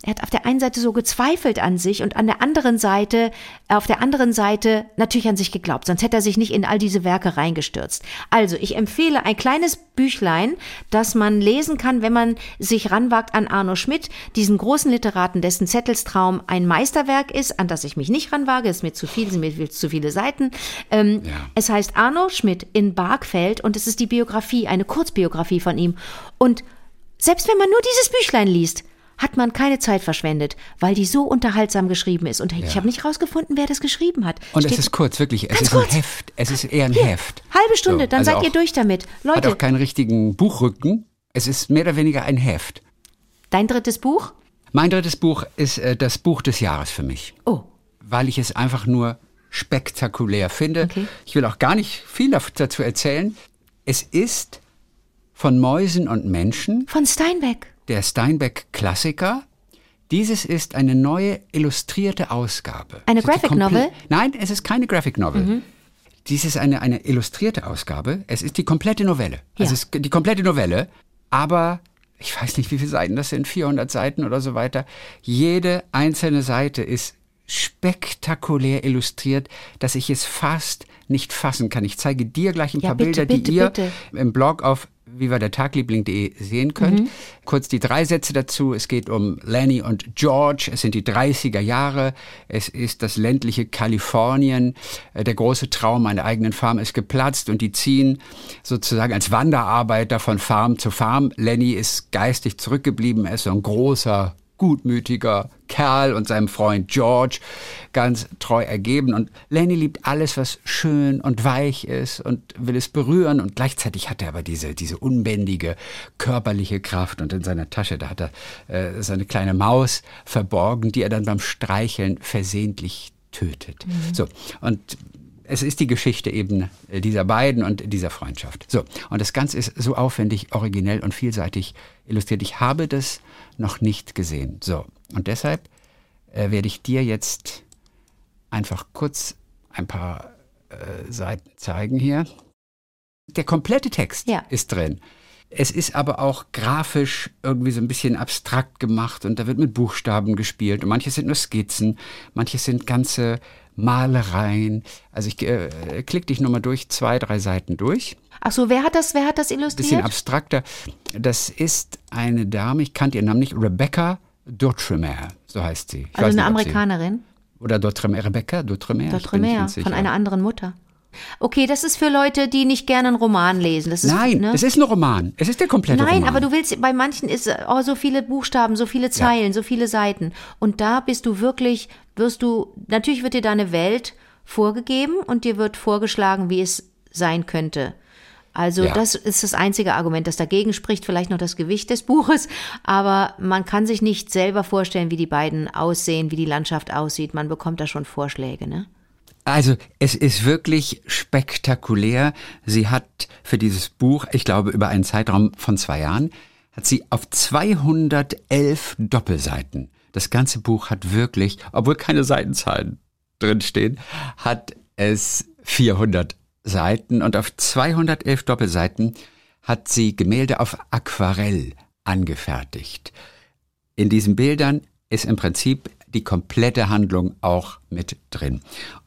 er hat auf der einen Seite so gezweifelt an sich und an der anderen Seite, auf der anderen Seite natürlich an sich geglaubt. Sonst hätte er sich nicht in all diese Werke reingestürzt. Also ich empfehle ein kleines Büchlein, das man lesen kann, wenn man sich ranwagt an Arno Schmidt, diesen großen Literaten, dessen Zettelstraum ein Meisterwerk ist, an das ich mich nicht ranwage. ist mir zu viel, sind mir zu viele Seiten. Ähm, Ja. es heißt Arno Schmidt in Bargfeld und es ist die Biografie, eine Kurzbiografie von ihm. Und selbst wenn man nur dieses Büchlein liest, hat man keine Zeit verschwendet, weil die so unterhaltsam geschrieben ist. Und ich habe nicht rausgefunden, wer das geschrieben hat. Und es Steht- ist kurz, wirklich. Es ist kurz. ein Heft. Es ist eher ein Hier, Heft. halbe Stunde, So, dann also seid ihr durch damit. Hat Leute, auch keinen richtigen Buchrücken. Es ist mehr oder weniger ein Heft. dein drittes Buch? Mein drittes Buch ist äh, das Buch des Jahres für mich. Oh, weil ich es einfach nur spektakulär finde. Okay. Ich will auch gar nicht viel dazu erzählen. Es ist von Mäusen und Menschen, von Steinbeck. der Steinbeck-Klassiker. Dieses ist eine neue illustrierte Ausgabe. Eine Graphic Novel? Mhm. Nein, es ist keine Graphic Novel. Dies ist eine, eine illustrierte Ausgabe. Es ist die komplette Novelle. Ja. Es ist die komplette Novelle, aber ich weiß nicht, wie viele Seiten das sind, 400 Seiten oder so weiter. Jede einzelne Seite ist spektakulär illustriert, dass ich es fast nicht fassen kann. Ich zeige dir gleich ein Ja, paar bitte, Bilder, bitte, die ihr bitte. im Blog auf vivadertagliebling.de sehen könnt. Mhm. Kurz die drei Sätze dazu. Es geht um Lenny und George. Es sind die 30er Jahre. Es ist das ländliche Kalifornien. Äh, Der große Traum einer eigenen Farm ist geplatzt und die ziehen sozusagen als Wanderarbeiter von Farm zu Farm. Lenny ist geistig zurückgeblieben. Er ist so ein großer, gutmütiger Kerl und seinem Freund George ganz treu ergeben. Und Lenny liebt alles, was schön und weich ist und will es berühren. Und gleichzeitig hat er aber diese, diese unbändige körperliche Kraft. Und in seiner Tasche, da hat er äh, seine kleine Maus verborgen, die er dann beim Streicheln versehentlich tötet. So, und es ist die Geschichte eben dieser beiden und dieser Freundschaft. So, und das Ganze ist so aufwendig, originell und vielseitig illustriert. Ich habe das noch nicht gesehen. So, und deshalb äh, werde ich dir jetzt einfach kurz ein paar äh, Seiten zeigen hier. Der komplette Text Ja. ist drin. Es ist aber auch grafisch irgendwie so ein bisschen abstrakt gemacht und da wird mit Buchstaben gespielt. Und manches sind nur Skizzen, manches sind ganze Malereien. Also ich äh, klick dich nochmal durch, zwei, drei Seiten durch. Ach so, wer hat das, wer hat das Bisschen illustriert? abstrakter. Das ist eine Dame, ich kannte ihren Namen nicht, Rebecca Doutremer, so heißt sie. Ich Also eine nicht, ob sie- Amerikanerin. Oder Doutremer, Rebecca ganz sicher. von einer anderen Mutter. Okay, das ist für Leute, die nicht gerne einen Roman lesen. Ist, Nein, ne? es ist ein Roman. Es ist der komplette Nein, Roman. aber du willst, bei manchen ist oh, so viele Buchstaben, so viele Zeilen, so viele Seiten. Und da bist du wirklich, wirst du, natürlich wird dir deine Welt vorgegeben und dir wird vorgeschlagen, wie es sein könnte. Also Ja. das ist das einzige Argument, das dagegen spricht, vielleicht noch das Gewicht des Buches, aber man kann sich nicht selber vorstellen, wie die beiden aussehen, wie die Landschaft aussieht. Man bekommt da schon Vorschläge, ne? Also es ist wirklich spektakulär. Sie hat für dieses Buch, ich glaube über einen Zeitraum von zwei Jahren, hat sie auf 211 Doppelseiten. Das ganze Buch hat wirklich, obwohl keine Seitenzahlen drinstehen, hat es 400 Seiten und auf 211 Doppelseiten hat sie Gemälde auf Aquarell angefertigt. In diesen Bildern ist im Prinzip die komplette Handlung auch mit drin.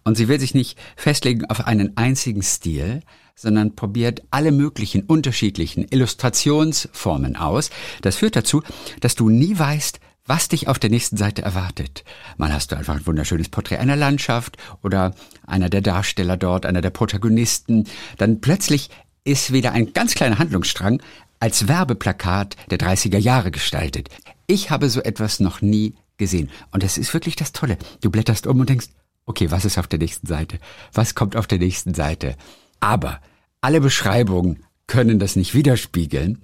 Und sie will sich nicht festlegen auf einen einzigen Stil, sondern probiert alle möglichen unterschiedlichen Illustrationsformen aus. Das führt dazu, dass du nie weißt, was dich auf der nächsten Seite erwartet. Mal hast du einfach ein wunderschönes Porträt einer Landschaft oder einer der Darsteller dort, einer der Protagonisten. Dann plötzlich ist wieder ein ganz kleiner Handlungsstrang als Werbeplakat der 30er Jahre gestaltet. Ich habe so etwas noch nie gesehen. Und das ist wirklich das Tolle. Du blätterst um und denkst, okay, was ist auf der nächsten Seite? Was kommt auf der nächsten Seite? Aber alle Beschreibungen können das nicht widerspiegeln.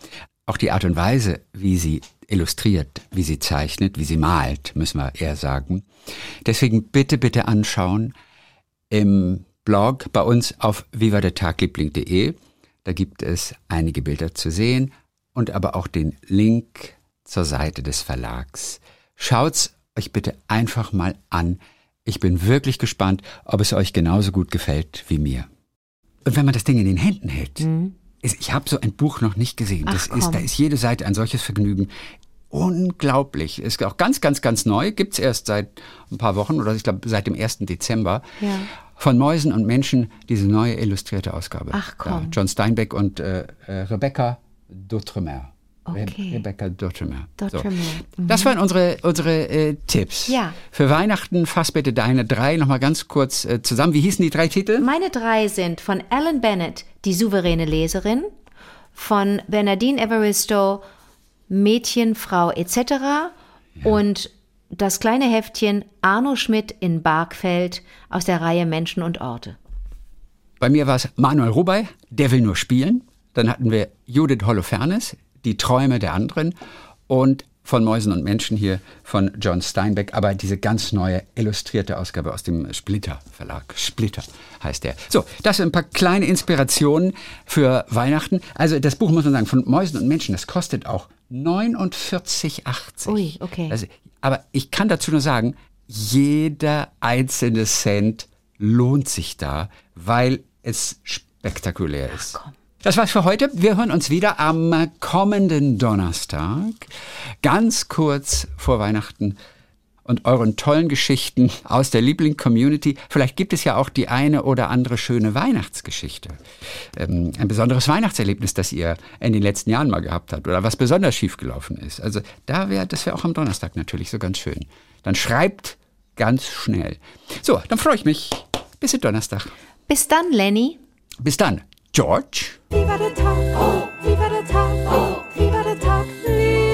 Auch die Art und Weise, wie sie illustriert, wie sie zeichnet, wie sie malt, müssen wir eher sagen. Deswegen bitte, bitte anschauen im Blog bei uns auf vivadetagliebling.de. Da gibt es einige Bilder zu sehen und aber auch den Link zur Seite des Verlags. Schaut's euch bitte einfach mal an. Ich bin wirklich gespannt, ob es euch genauso gut gefällt wie mir. Und wenn man das Ding in den Händen hält, ist, ich habe so ein Buch noch nicht gesehen. Ach, das ist, komm. da ist jede Seite ein solches Vergnügen. Unglaublich. Ist auch ganz, ganz, ganz neu. Gibt's erst seit ein paar Wochen oder ich glaube seit dem 1. Dezember. Ja. Von Mäusen und Menschen diese neue illustrierte Ausgabe. Ach, komm. Da, John Steinbeck und äh, äh, Rebecca D'Outremer. Okay. Rebecca D'Outremer. D'Outremer, Das waren unsere, unsere äh, Tipps. Ja. Für Weihnachten fass bitte deine drei nochmal ganz kurz äh, zusammen. Wie hießen die drei Titel? Meine drei sind von Ellen Bennett, die souveräne Leserin, von Bernadine Evaristo, Mädchen, Frau etc. und das kleine Heftchen Arno Schmidt in Barkfeld aus der Reihe Menschen und Orte. Bei mir war es Manuel Rubey, der will nur spielen. Dann hatten wir Judith Holofernes, die Träume der anderen. Und von Mäusen und Menschen hier von John Steinbeck, aber diese ganz neue illustrierte Ausgabe aus dem Splitter Verlag. Splitter heißt der. So, das sind ein paar kleine Inspirationen für Weihnachten. Also das Buch muss man sagen, von Mäusen und Menschen, das kostet auch 49,80. Ui, okay. Also, aber ich kann dazu nur sagen, jeder einzelne Cent lohnt sich da, weil es spektakulär ist. komm. Das war's für heute. Wir hören uns wieder am kommenden Donnerstag, ganz kurz vor Weihnachten und euren tollen Geschichten aus der Liebling-Community. Vielleicht gibt es ja auch die eine oder andere schöne Weihnachtsgeschichte. Ähm, ein besonderes Weihnachtserlebnis, das ihr in den letzten Jahren mal gehabt habt oder was besonders schiefgelaufen ist. Also da wäre, das wäre auch am Donnerstag natürlich so ganz schön. Dann schreibt ganz schnell. So, dann freue ich mich. Bis Donnerstag. Bis dann, Lenny. Bis dann. George. Wie war der Tag? Wie war der Tag? Wie war der Tag? Wie